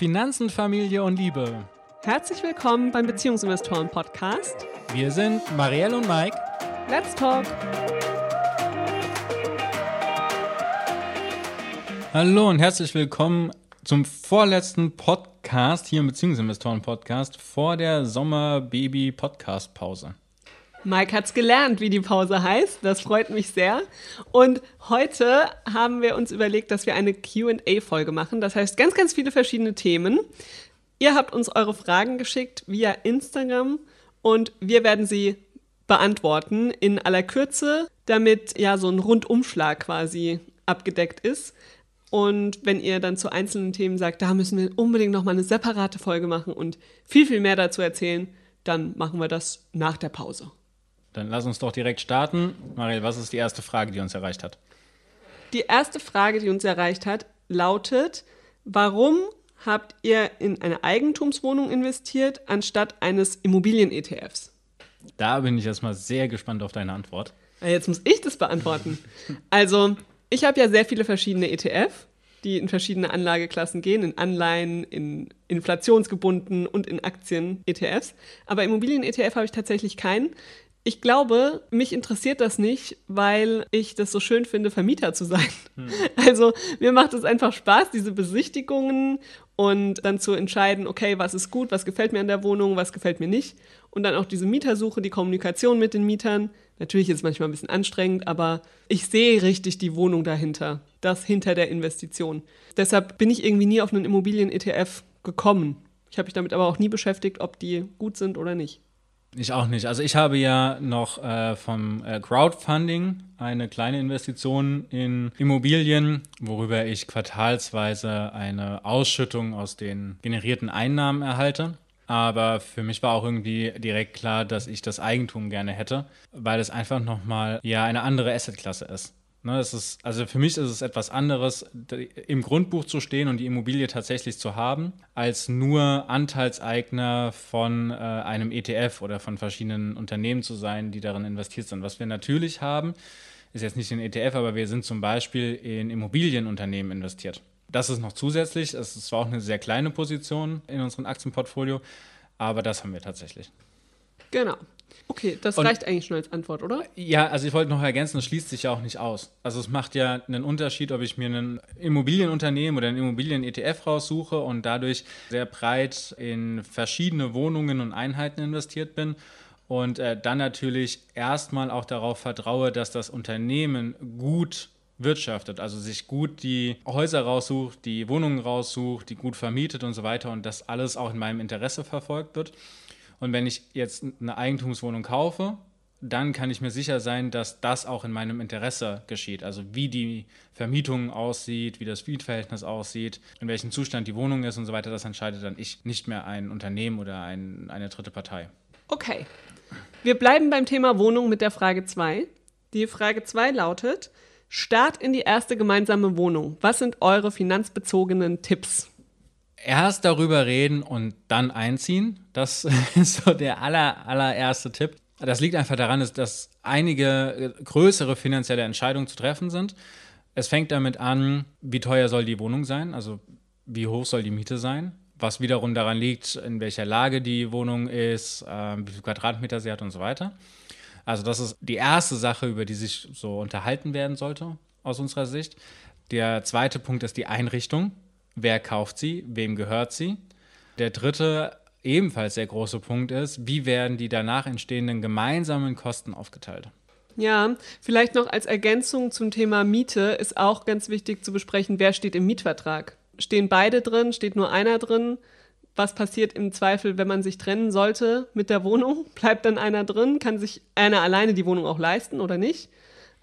Finanzen, Familie und Liebe. Herzlich willkommen beim Beziehungsinvestoren Podcast. Wir sind Marielle und Mike. Let's talk. Hallo und herzlich willkommen zum vorletzten Podcast hier im Beziehungsinvestoren Podcast vor der Sommer-Baby-Podcast-Pause. Mike hat's gelernt, wie die Pause heißt. Das freut mich sehr. Und heute haben wir uns überlegt, dass wir eine QA-Folge machen. Das heißt, ganz, ganz viele verschiedene Themen. Ihr habt uns eure Fragen geschickt via Instagram und wir werden sie beantworten in aller Kürze, damit ja so ein Rundumschlag quasi abgedeckt ist. Und wenn ihr dann zu einzelnen Themen sagt, da müssen wir unbedingt nochmal eine separate Folge machen und viel, viel mehr dazu erzählen, dann machen wir das nach der Pause. Dann lass uns doch direkt starten. Marielle, was ist die erste Frage, die uns erreicht hat? Die erste Frage, die uns erreicht hat, lautet, warum habt ihr in eine Eigentumswohnung investiert, anstatt eines Immobilien-ETFs? Da bin ich erstmal sehr gespannt auf deine Antwort. Jetzt muss ich das beantworten. Also, ich habe ja sehr viele verschiedene ETF, die in verschiedene Anlageklassen gehen, in Anleihen, in inflationsgebunden und in Aktien-ETFs. Aber Immobilien-ETF habe ich tatsächlich keinen. Ich glaube, mich interessiert das nicht, weil ich das so schön finde, Vermieter zu sein. Hm. Also mir macht es einfach Spaß, diese Besichtigungen und dann zu entscheiden, okay, was ist gut, was gefällt mir an der Wohnung, was gefällt mir nicht. Und dann auch diese Mietersuche, die Kommunikation mit den Mietern. Natürlich ist es manchmal ein bisschen anstrengend, aber ich sehe richtig die Wohnung dahinter, das hinter der Investition. Deshalb bin ich irgendwie nie auf einen Immobilien-ETF gekommen. Ich habe mich damit aber auch nie beschäftigt, ob die gut sind oder nicht. Ich auch nicht. Also ich habe ja noch äh, vom äh, Crowdfunding eine kleine Investition in Immobilien, worüber ich quartalsweise eine Ausschüttung aus den generierten Einnahmen erhalte. Aber für mich war auch irgendwie direkt klar, dass ich das Eigentum gerne hätte, weil es einfach nochmal ja eine andere Assetklasse ist. Ne, es ist, also für mich ist es etwas anderes, im Grundbuch zu stehen und die Immobilie tatsächlich zu haben, als nur Anteilseigner von äh, einem ETF oder von verschiedenen Unternehmen zu sein, die darin investiert sind. Was wir natürlich haben, ist jetzt nicht in ETF, aber wir sind zum Beispiel in Immobilienunternehmen investiert. Das ist noch zusätzlich. Es ist zwar auch eine sehr kleine Position in unserem Aktienportfolio, aber das haben wir tatsächlich. Genau. Okay, das und, reicht eigentlich schon als Antwort, oder? Ja, also ich wollte noch ergänzen, es schließt sich ja auch nicht aus. Also es macht ja einen Unterschied, ob ich mir ein Immobilienunternehmen oder ein Immobilien-ETF raussuche und dadurch sehr breit in verschiedene Wohnungen und Einheiten investiert bin und äh, dann natürlich erstmal auch darauf vertraue, dass das Unternehmen gut wirtschaftet, also sich gut die Häuser raussucht, die Wohnungen raussucht, die gut vermietet und so weiter und das alles auch in meinem Interesse verfolgt wird. Und wenn ich jetzt eine Eigentumswohnung kaufe, dann kann ich mir sicher sein, dass das auch in meinem Interesse geschieht. Also wie die Vermietung aussieht, wie das Mietverhältnis aussieht, in welchem Zustand die Wohnung ist und so weiter, das entscheidet dann ich, nicht mehr ein Unternehmen oder ein, eine dritte Partei. Okay. Wir bleiben beim Thema Wohnung mit der Frage 2. Die Frage 2 lautet, Start in die erste gemeinsame Wohnung. Was sind eure finanzbezogenen Tipps? Erst darüber reden und dann einziehen. Das ist so der aller, allererste Tipp. Das liegt einfach daran, dass einige größere finanzielle Entscheidungen zu treffen sind. Es fängt damit an, wie teuer soll die Wohnung sein, also wie hoch soll die Miete sein, was wiederum daran liegt, in welcher Lage die Wohnung ist, äh, wie viele Quadratmeter sie hat und so weiter. Also das ist die erste Sache, über die sich so unterhalten werden sollte aus unserer Sicht. Der zweite Punkt ist die Einrichtung. Wer kauft sie? Wem gehört sie? Der dritte, ebenfalls sehr große Punkt ist, wie werden die danach entstehenden gemeinsamen Kosten aufgeteilt? Ja, vielleicht noch als Ergänzung zum Thema Miete ist auch ganz wichtig zu besprechen, wer steht im Mietvertrag. Stehen beide drin? Steht nur einer drin? Was passiert im Zweifel, wenn man sich trennen sollte mit der Wohnung? Bleibt dann einer drin? Kann sich einer alleine die Wohnung auch leisten oder nicht?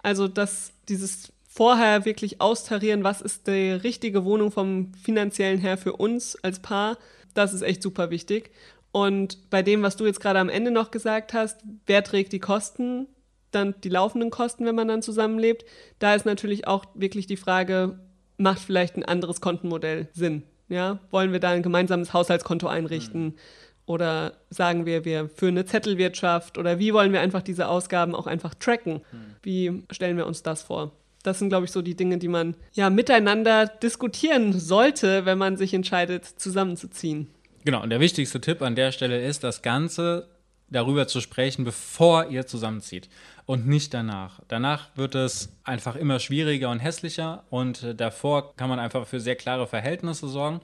Also, dass dieses vorher wirklich austarieren, was ist die richtige Wohnung vom finanziellen her für uns als Paar. Das ist echt super wichtig. Und bei dem, was du jetzt gerade am Ende noch gesagt hast, wer trägt die Kosten, dann die laufenden Kosten, wenn man dann zusammenlebt, da ist natürlich auch wirklich die Frage, macht vielleicht ein anderes Kontenmodell Sinn? Ja, wollen wir da ein gemeinsames Haushaltskonto einrichten? Mhm. Oder sagen wir, wir führen eine Zettelwirtschaft? Oder wie wollen wir einfach diese Ausgaben auch einfach tracken? Mhm. Wie stellen wir uns das vor? Das sind, glaube ich, so die Dinge, die man ja miteinander diskutieren sollte, wenn man sich entscheidet, zusammenzuziehen. Genau, und der wichtigste Tipp an der Stelle ist, das Ganze darüber zu sprechen, bevor ihr zusammenzieht und nicht danach. Danach wird es einfach immer schwieriger und hässlicher und davor kann man einfach für sehr klare Verhältnisse sorgen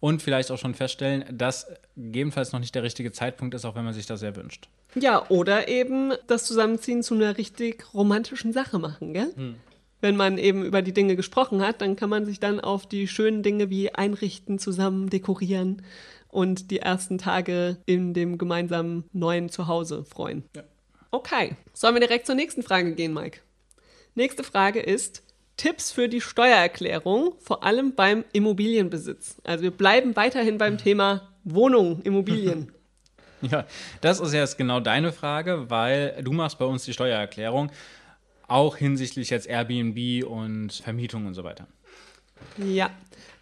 und vielleicht auch schon feststellen, dass gegebenenfalls noch nicht der richtige Zeitpunkt ist, auch wenn man sich das sehr wünscht. Ja, oder eben das Zusammenziehen zu einer richtig romantischen Sache machen, gell? Hm. Wenn man eben über die Dinge gesprochen hat, dann kann man sich dann auf die schönen Dinge wie einrichten, zusammen dekorieren und die ersten Tage in dem gemeinsamen neuen Zuhause freuen. Ja. Okay, sollen wir direkt zur nächsten Frage gehen, Mike? Nächste Frage ist Tipps für die Steuererklärung, vor allem beim Immobilienbesitz. Also wir bleiben weiterhin beim Thema Wohnung, Immobilien. Ja, das ist jetzt genau deine Frage, weil du machst bei uns die Steuererklärung, auch hinsichtlich jetzt Airbnb und Vermietung und so weiter. Ja,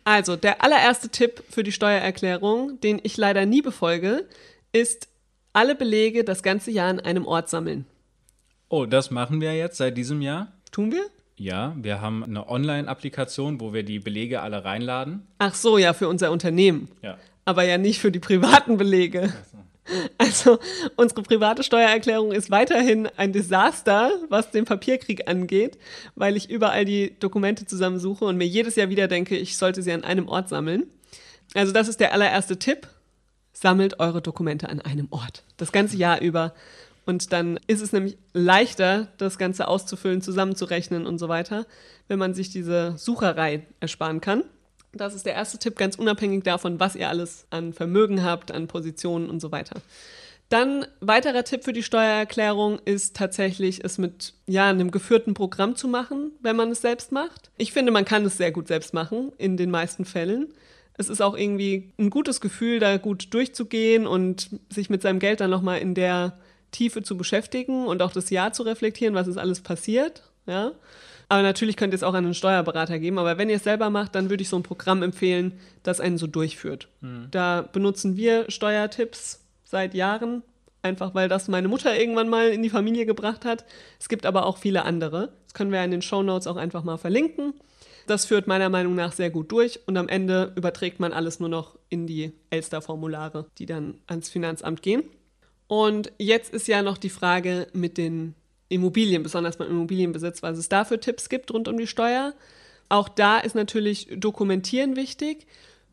also, der allererste Tipp für die Steuererklärung, den ich leider nie befolge, ist alle Belege das ganze Jahr an einem Ort sammeln. Oh, das machen wir jetzt seit diesem Jahr? Tun wir? Ja, wir haben eine Online-Applikation, wo wir die Belege alle reinladen. Ach so, ja, für unser Unternehmen. Ja. Aber ja nicht für die privaten Belege. Also unsere private Steuererklärung ist weiterhin ein Desaster, was den Papierkrieg angeht, weil ich überall die Dokumente zusammensuche und mir jedes Jahr wieder denke, ich sollte sie an einem Ort sammeln. Also das ist der allererste Tipp. Sammelt eure Dokumente an einem Ort. Das ganze Jahr über. Und dann ist es nämlich leichter, das Ganze auszufüllen, zusammenzurechnen und so weiter, wenn man sich diese Sucherei ersparen kann. Das ist der erste Tipp, ganz unabhängig davon, was ihr alles an Vermögen habt, an Positionen und so weiter. Dann weiterer Tipp für die Steuererklärung ist tatsächlich, es mit ja, einem geführten Programm zu machen, wenn man es selbst macht. Ich finde, man kann es sehr gut selbst machen, in den meisten Fällen. Es ist auch irgendwie ein gutes Gefühl, da gut durchzugehen und sich mit seinem Geld dann nochmal in der Tiefe zu beschäftigen und auch das Jahr zu reflektieren, was ist alles passiert. Ja? Aber natürlich könnt ihr es auch an einen Steuerberater geben. Aber wenn ihr es selber macht, dann würde ich so ein Programm empfehlen, das einen so durchführt. Mhm. Da benutzen wir Steuertipps seit Jahren, einfach weil das meine Mutter irgendwann mal in die Familie gebracht hat. Es gibt aber auch viele andere. Das können wir in den Show Notes auch einfach mal verlinken. Das führt meiner Meinung nach sehr gut durch und am Ende überträgt man alles nur noch in die Elster-Formulare, die dann ans Finanzamt gehen. Und jetzt ist ja noch die Frage mit den Immobilien, besonders beim Immobilienbesitz, was es da für Tipps gibt rund um die Steuer. Auch da ist natürlich Dokumentieren wichtig,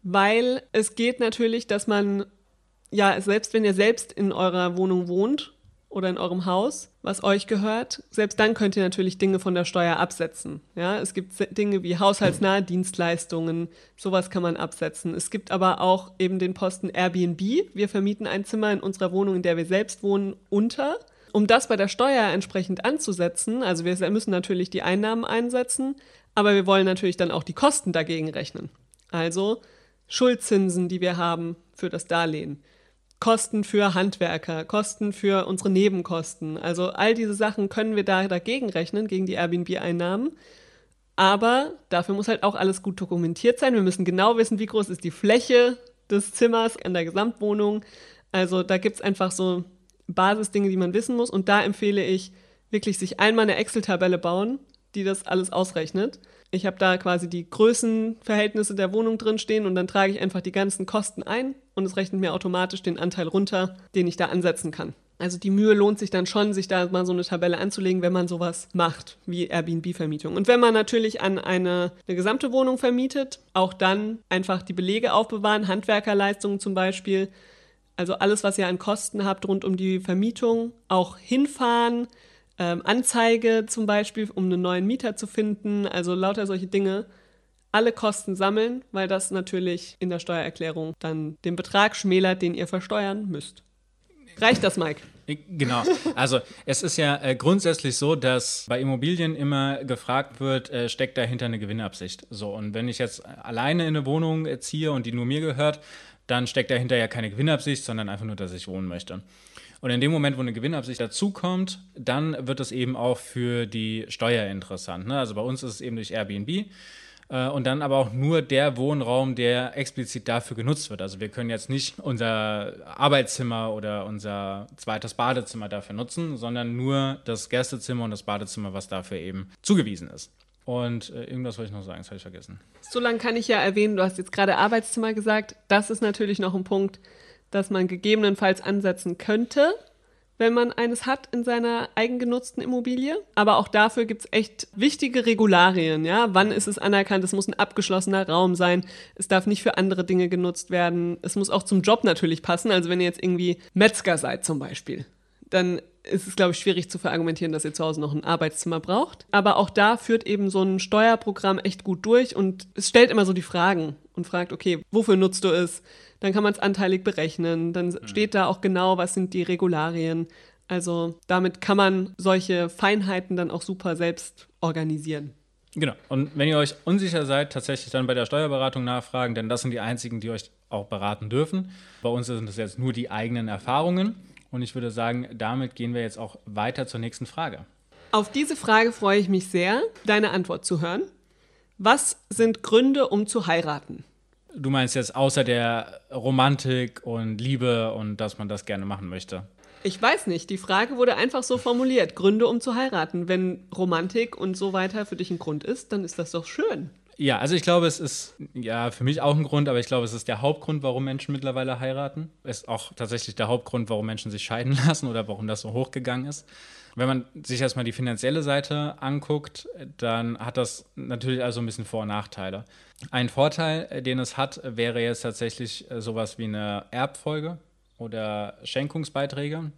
weil es geht natürlich, dass man, ja, selbst wenn ihr selbst in eurer Wohnung wohnt oder in eurem Haus, was euch gehört, selbst dann könnt ihr natürlich Dinge von der Steuer absetzen. Ja, es gibt Dinge wie haushaltsnahe Dienstleistungen, sowas kann man absetzen. Es gibt aber auch eben den Posten Airbnb. Wir vermieten ein Zimmer in unserer Wohnung, in der wir selbst wohnen, unter. Um das bei der Steuer entsprechend anzusetzen, also wir müssen natürlich die Einnahmen einsetzen, aber wir wollen natürlich dann auch die Kosten dagegen rechnen. Also Schuldzinsen, die wir haben für das Darlehen, Kosten für Handwerker, Kosten für unsere Nebenkosten. Also all diese Sachen können wir da dagegen rechnen, gegen die Airbnb-Einnahmen. Aber dafür muss halt auch alles gut dokumentiert sein. Wir müssen genau wissen, wie groß ist die Fläche des Zimmers an der Gesamtwohnung. Also da gibt es einfach so Basisdinge, die man wissen muss. Und da empfehle ich wirklich sich einmal eine Excel-Tabelle bauen, die das alles ausrechnet. Ich habe da quasi die Größenverhältnisse der Wohnung drin stehen und dann trage ich einfach die ganzen Kosten ein und es rechnet mir automatisch den Anteil runter, den ich da ansetzen kann. Also die Mühe lohnt sich dann schon, sich da mal so eine Tabelle anzulegen, wenn man sowas macht, wie Airbnb-Vermietung. Und wenn man natürlich an eine, eine gesamte Wohnung vermietet, auch dann einfach die Belege aufbewahren, Handwerkerleistungen zum Beispiel, also alles, was ihr an Kosten habt rund um die Vermietung, auch hinfahren, ähm, Anzeige zum Beispiel, um einen neuen Mieter zu finden, also lauter solche Dinge. Alle Kosten sammeln, weil das natürlich in der Steuererklärung dann den Betrag schmälert, den ihr versteuern müsst. Reicht das, Mike? Genau. Also es ist ja äh, grundsätzlich so, dass bei Immobilien immer gefragt wird, äh, steckt dahinter eine Gewinnabsicht. So, und wenn ich jetzt alleine in eine Wohnung ziehe und die nur mir gehört, dann steckt dahinter ja keine Gewinnabsicht, sondern einfach nur, dass ich wohnen möchte. Und in dem Moment, wo eine Gewinnabsicht dazukommt, dann wird es eben auch für die Steuer interessant. Ne? Also bei uns ist es eben durch Airbnb äh, und dann aber auch nur der Wohnraum, der explizit dafür genutzt wird. Also wir können jetzt nicht unser Arbeitszimmer oder unser zweites Badezimmer dafür nutzen, sondern nur das Gästezimmer und das Badezimmer, was dafür eben zugewiesen ist. Und äh, irgendwas wollte ich noch sagen, das habe ich vergessen. So lange kann ich ja erwähnen, du hast jetzt gerade Arbeitszimmer gesagt. Das ist natürlich noch ein Punkt, dass man gegebenenfalls ansetzen könnte wenn man eines hat in seiner eigengenutzten Immobilie. Aber auch dafür gibt es echt wichtige Regularien. Ja? Wann ist es anerkannt? Es muss ein abgeschlossener Raum sein. Es darf nicht für andere Dinge genutzt werden. Es muss auch zum Job natürlich passen. Also wenn ihr jetzt irgendwie Metzger seid zum Beispiel, dann ist es, glaube ich, schwierig zu verargumentieren, dass ihr zu Hause noch ein Arbeitszimmer braucht. Aber auch da führt eben so ein Steuerprogramm echt gut durch und es stellt immer so die Fragen und fragt, okay, wofür nutzt du es? Dann kann man es anteilig berechnen. Dann mhm. steht da auch genau, was sind die Regularien. Also damit kann man solche Feinheiten dann auch super selbst organisieren. Genau. Und wenn ihr euch unsicher seid, tatsächlich dann bei der Steuerberatung nachfragen, denn das sind die einzigen, die euch auch beraten dürfen. Bei uns sind das jetzt nur die eigenen Erfahrungen. Und ich würde sagen, damit gehen wir jetzt auch weiter zur nächsten Frage. Auf diese Frage freue ich mich sehr, deine Antwort zu hören. Was sind Gründe, um zu heiraten? Du meinst jetzt außer der Romantik und Liebe und dass man das gerne machen möchte? Ich weiß nicht. Die Frage wurde einfach so formuliert. Gründe, um zu heiraten. Wenn Romantik und so weiter für dich ein Grund ist, dann ist das doch schön. Ja, also ich glaube, es ist ja für mich auch ein Grund, aber ich glaube, es ist der Hauptgrund, warum Menschen mittlerweile heiraten. Ist auch tatsächlich der Hauptgrund, warum Menschen sich scheiden lassen oder warum das so hochgegangen ist. Wenn man sich erstmal die finanzielle Seite anguckt, dann hat das natürlich also ein bisschen Vor- und Nachteile. Ein Vorteil, äh, den es hat, wäre jetzt tatsächlich äh, sowas wie eine Erbfolge oder Schenkungsbeiträge.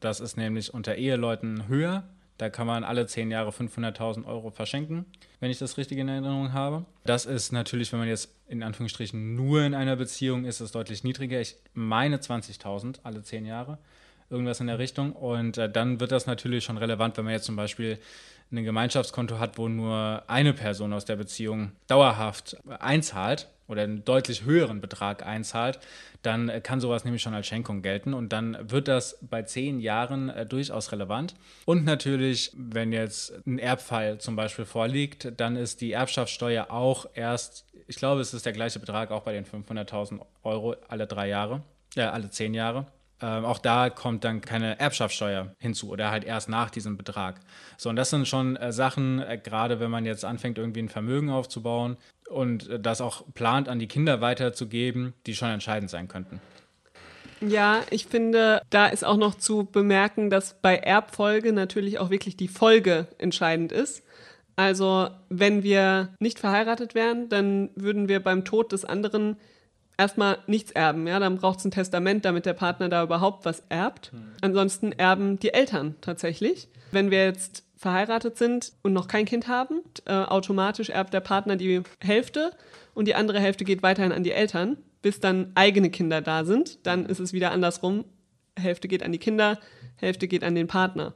Das ist nämlich unter Eheleuten höher. Da kann man alle zehn Jahre 500.000 Euro verschenken, wenn ich das richtig in Erinnerung habe. Das ist natürlich, wenn man jetzt in Anführungsstrichen nur in einer Beziehung ist, ist deutlich niedriger. Ich meine 20.000 alle zehn Jahre irgendwas in der Richtung. Und äh, dann wird das natürlich schon relevant, wenn man jetzt zum Beispiel ein Gemeinschaftskonto hat, wo nur eine Person aus der Beziehung dauerhaft einzahlt oder einen deutlich höheren Betrag einzahlt, dann äh, kann sowas nämlich schon als Schenkung gelten und dann wird das bei zehn Jahren äh, durchaus relevant. Und natürlich, wenn jetzt ein Erbfall zum Beispiel vorliegt, dann ist die Erbschaftssteuer auch erst, ich glaube, es ist der gleiche Betrag auch bei den 500.000 Euro alle drei Jahre, äh, alle zehn Jahre. Ähm, auch da kommt dann keine Erbschaftssteuer hinzu oder halt erst nach diesem Betrag. So, und das sind schon äh, Sachen, äh, gerade wenn man jetzt anfängt, irgendwie ein Vermögen aufzubauen und äh, das auch plant, an die Kinder weiterzugeben, die schon entscheidend sein könnten. Ja, ich finde, da ist auch noch zu bemerken, dass bei Erbfolge natürlich auch wirklich die Folge entscheidend ist. Also, wenn wir nicht verheiratet wären, dann würden wir beim Tod des anderen erstmal nichts erben. Ja, dann braucht es ein Testament, damit der Partner da überhaupt was erbt. Hm. Ansonsten erben die Eltern tatsächlich. Wenn wir jetzt verheiratet sind und noch kein Kind haben, äh, automatisch erbt der Partner die Hälfte und die andere Hälfte geht weiterhin an die Eltern, bis dann eigene Kinder da sind. Dann ist es wieder andersrum. Hälfte geht an die Kinder, Hälfte geht an den Partner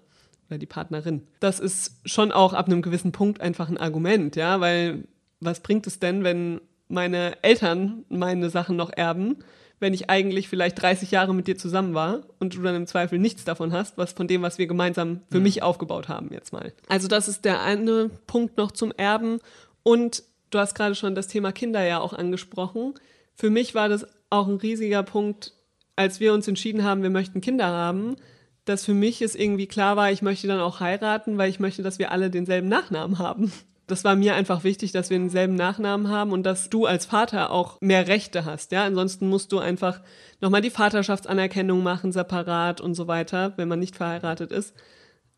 oder die Partnerin. Das ist schon auch ab einem gewissen Punkt einfach ein Argument, ja, weil was bringt es denn, wenn meine Eltern meine Sachen noch erben, wenn ich eigentlich vielleicht 30 Jahre mit dir zusammen war und du dann im Zweifel nichts davon hast, was von dem, was wir gemeinsam für mhm. mich aufgebaut haben jetzt mal. Also das ist der eine Punkt noch zum Erben und du hast gerade schon das Thema Kinder ja auch angesprochen. Für mich war das auch ein riesiger Punkt, als wir uns entschieden haben, wir möchten Kinder haben, dass für mich es irgendwie klar war, ich möchte dann auch heiraten, weil ich möchte, dass wir alle denselben Nachnamen haben das war mir einfach wichtig, dass wir denselben Nachnamen haben und dass du als Vater auch mehr Rechte hast. Ja, ansonsten musst du einfach nochmal die Vaterschaftsanerkennung machen, separat und so weiter, wenn man nicht verheiratet ist.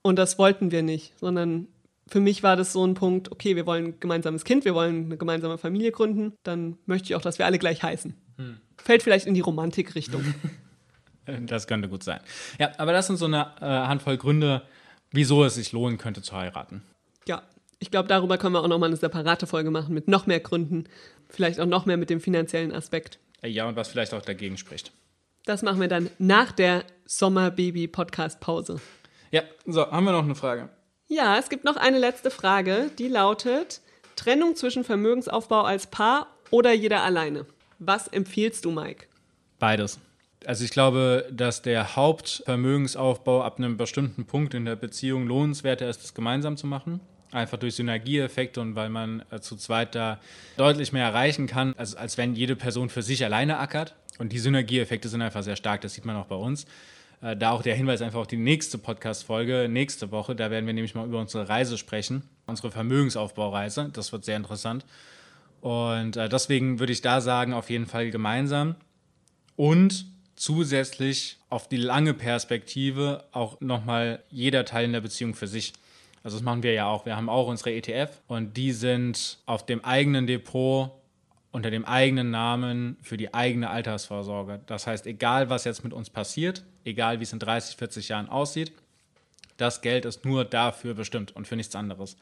Und das wollten wir nicht, sondern für mich war das so ein Punkt, okay, wir wollen ein gemeinsames Kind, wir wollen eine gemeinsame Familie gründen, dann möchte ich auch, dass wir alle gleich heißen. Hm. Fällt vielleicht in die Romantikrichtung. Das könnte gut sein. Ja, aber das sind so eine äh, Handvoll Gründe, wieso es sich lohnen könnte zu heiraten. Ja, ich glaube, darüber können wir auch nochmal eine separate Folge machen mit noch mehr Gründen. Vielleicht auch noch mehr mit dem finanziellen Aspekt. Ja, und was vielleicht auch dagegen spricht. Das machen wir dann nach der Sommerbaby-Podcast-Pause. Ja, so, haben wir noch eine Frage? Ja, es gibt noch eine letzte Frage, die lautet: Trennung zwischen Vermögensaufbau als Paar oder jeder alleine? Was empfiehlst du, Mike? Beides. Also ich glaube, dass der Hauptvermögensaufbau ab einem bestimmten Punkt in der Beziehung lohnenswerter ist, es gemeinsam zu machen. Einfach durch Synergieeffekte und weil man äh, zu zweit da deutlich mehr erreichen kann, als, als wenn jede Person für sich alleine ackert. Und die Synergieeffekte sind einfach sehr stark, das sieht man auch bei uns. Äh, da auch der Hinweis einfach auf die nächste Podcast-Folge, nächste Woche. Da werden wir nämlich mal über unsere Reise sprechen, unsere Vermögensaufbaureise. Das wird sehr interessant. Und äh, deswegen würde ich da sagen, auf jeden Fall gemeinsam. Und zusätzlich auf die lange Perspektive auch nochmal jeder Teil in der Beziehung für sich. Also das machen wir ja auch. Wir haben auch unsere ETF und die sind auf dem eigenen Depot unter dem eigenen Namen für die eigene Altersvorsorge. Das heißt, egal was jetzt mit uns passiert, egal wie es in 30, 40 Jahren aussieht, das Geld ist nur dafür bestimmt und für nichts anderes.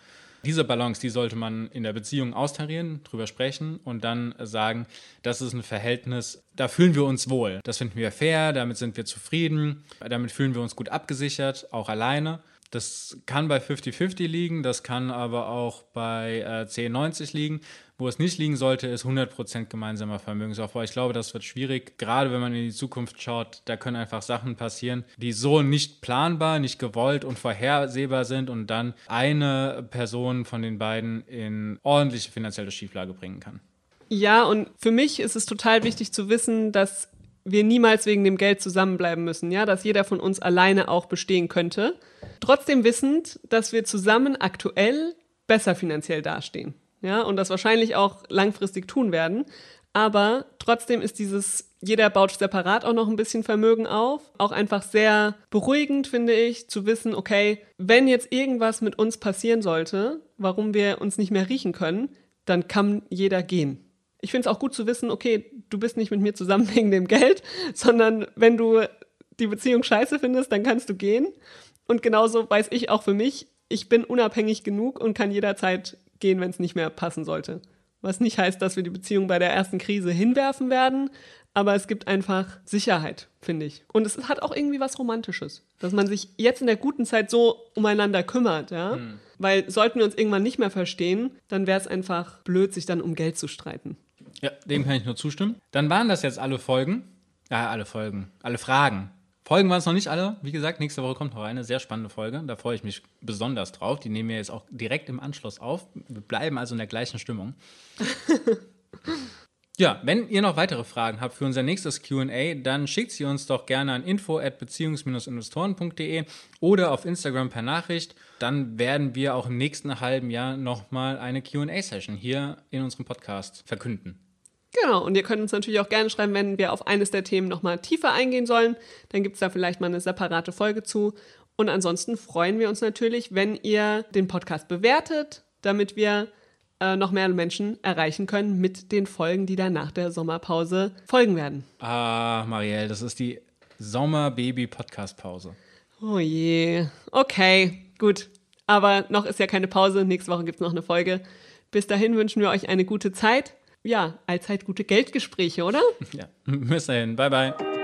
Diese Balance, die sollte man in der Beziehung austarieren, drüber sprechen und dann sagen, das ist ein Verhältnis, da fühlen wir uns wohl. Das finden wir fair, damit sind wir zufrieden, damit fühlen wir uns gut abgesichert, auch alleine. Das kann bei 50-50 liegen, das kann aber auch bei äh, 10-90 liegen. Wo es nicht liegen sollte, ist 100% gemeinsamer Vermögensaufbau. Ich glaube, das wird schwierig, gerade wenn man in die Zukunft schaut. Da können einfach Sachen passieren, die so nicht planbar, nicht gewollt und vorhersehbar sind und dann eine Person von den beiden in ordentliche finanzielle Schieflage bringen kann. Ja, und für mich ist es total wichtig zu wissen, dass wir niemals wegen dem Geld zusammenbleiben müssen, ja, dass jeder von uns alleine auch bestehen könnte. Trotzdem wissend, dass wir zusammen aktuell besser finanziell dastehen, ja, und das wahrscheinlich auch langfristig tun werden. Aber trotzdem ist dieses, jeder baut separat auch noch ein bisschen Vermögen auf. Auch einfach sehr beruhigend, finde ich, zu wissen, okay, wenn jetzt irgendwas mit uns passieren sollte, warum wir uns nicht mehr riechen können, dann kann jeder gehen ich finde es auch gut zu wissen, okay, du bist nicht mit mir zusammen wegen dem Geld, sondern wenn du die Beziehung scheiße findest, dann kannst du gehen. Und genauso weiß ich auch für mich, ich bin unabhängig genug und kann jederzeit gehen, wenn es nicht mehr passen sollte. Was nicht heißt, dass wir die Beziehung bei der ersten Krise hinwerfen werden, aber es gibt einfach Sicherheit, finde ich. Und es hat auch irgendwie was Romantisches, dass man sich jetzt in der guten Zeit so umeinander kümmert, ja. Mhm. Weil sollten wir uns irgendwann nicht mehr verstehen, dann wäre es einfach blöd, sich dann um Geld zu streiten. Ja, dem kann ich nur zustimmen. Dann waren das jetzt alle Folgen. Ja, alle Folgen. Alle Fragen. Folgen waren es noch nicht alle. Wie gesagt, nächste Woche kommt noch eine sehr spannende Folge. Da freue ich mich besonders drauf. Die nehmen wir jetzt auch direkt im Anschluss auf. Wir bleiben also in der gleichen Stimmung. ja, wenn ihr noch weitere Fragen habt für unser nächstes QA, dann schickt sie uns doch gerne an info@beziehungs-investoren.de oder auf Instagram per Nachricht. Dann werden wir auch im nächsten halben Jahr nochmal eine QA-Session hier in unserem Podcast verkünden. Genau, und ihr könnt uns natürlich auch gerne schreiben, wenn wir auf eines der Themen nochmal tiefer eingehen sollen. Dann gibt es da vielleicht mal eine separate Folge zu. Und ansonsten freuen wir uns natürlich, wenn ihr den Podcast bewertet, damit wir äh, noch mehr Menschen erreichen können mit den Folgen, die dann nach der Sommerpause folgen werden. Ah, Marielle, das ist die Sommerbaby-Podcast-Pause. Oh je. Okay, gut. Aber noch ist ja keine Pause. Nächste Woche gibt es noch eine Folge. Bis dahin wünschen wir euch eine gute Zeit ja, allzeit gute Geldgespräche, oder? Ja, bis dahin. Bye, bye.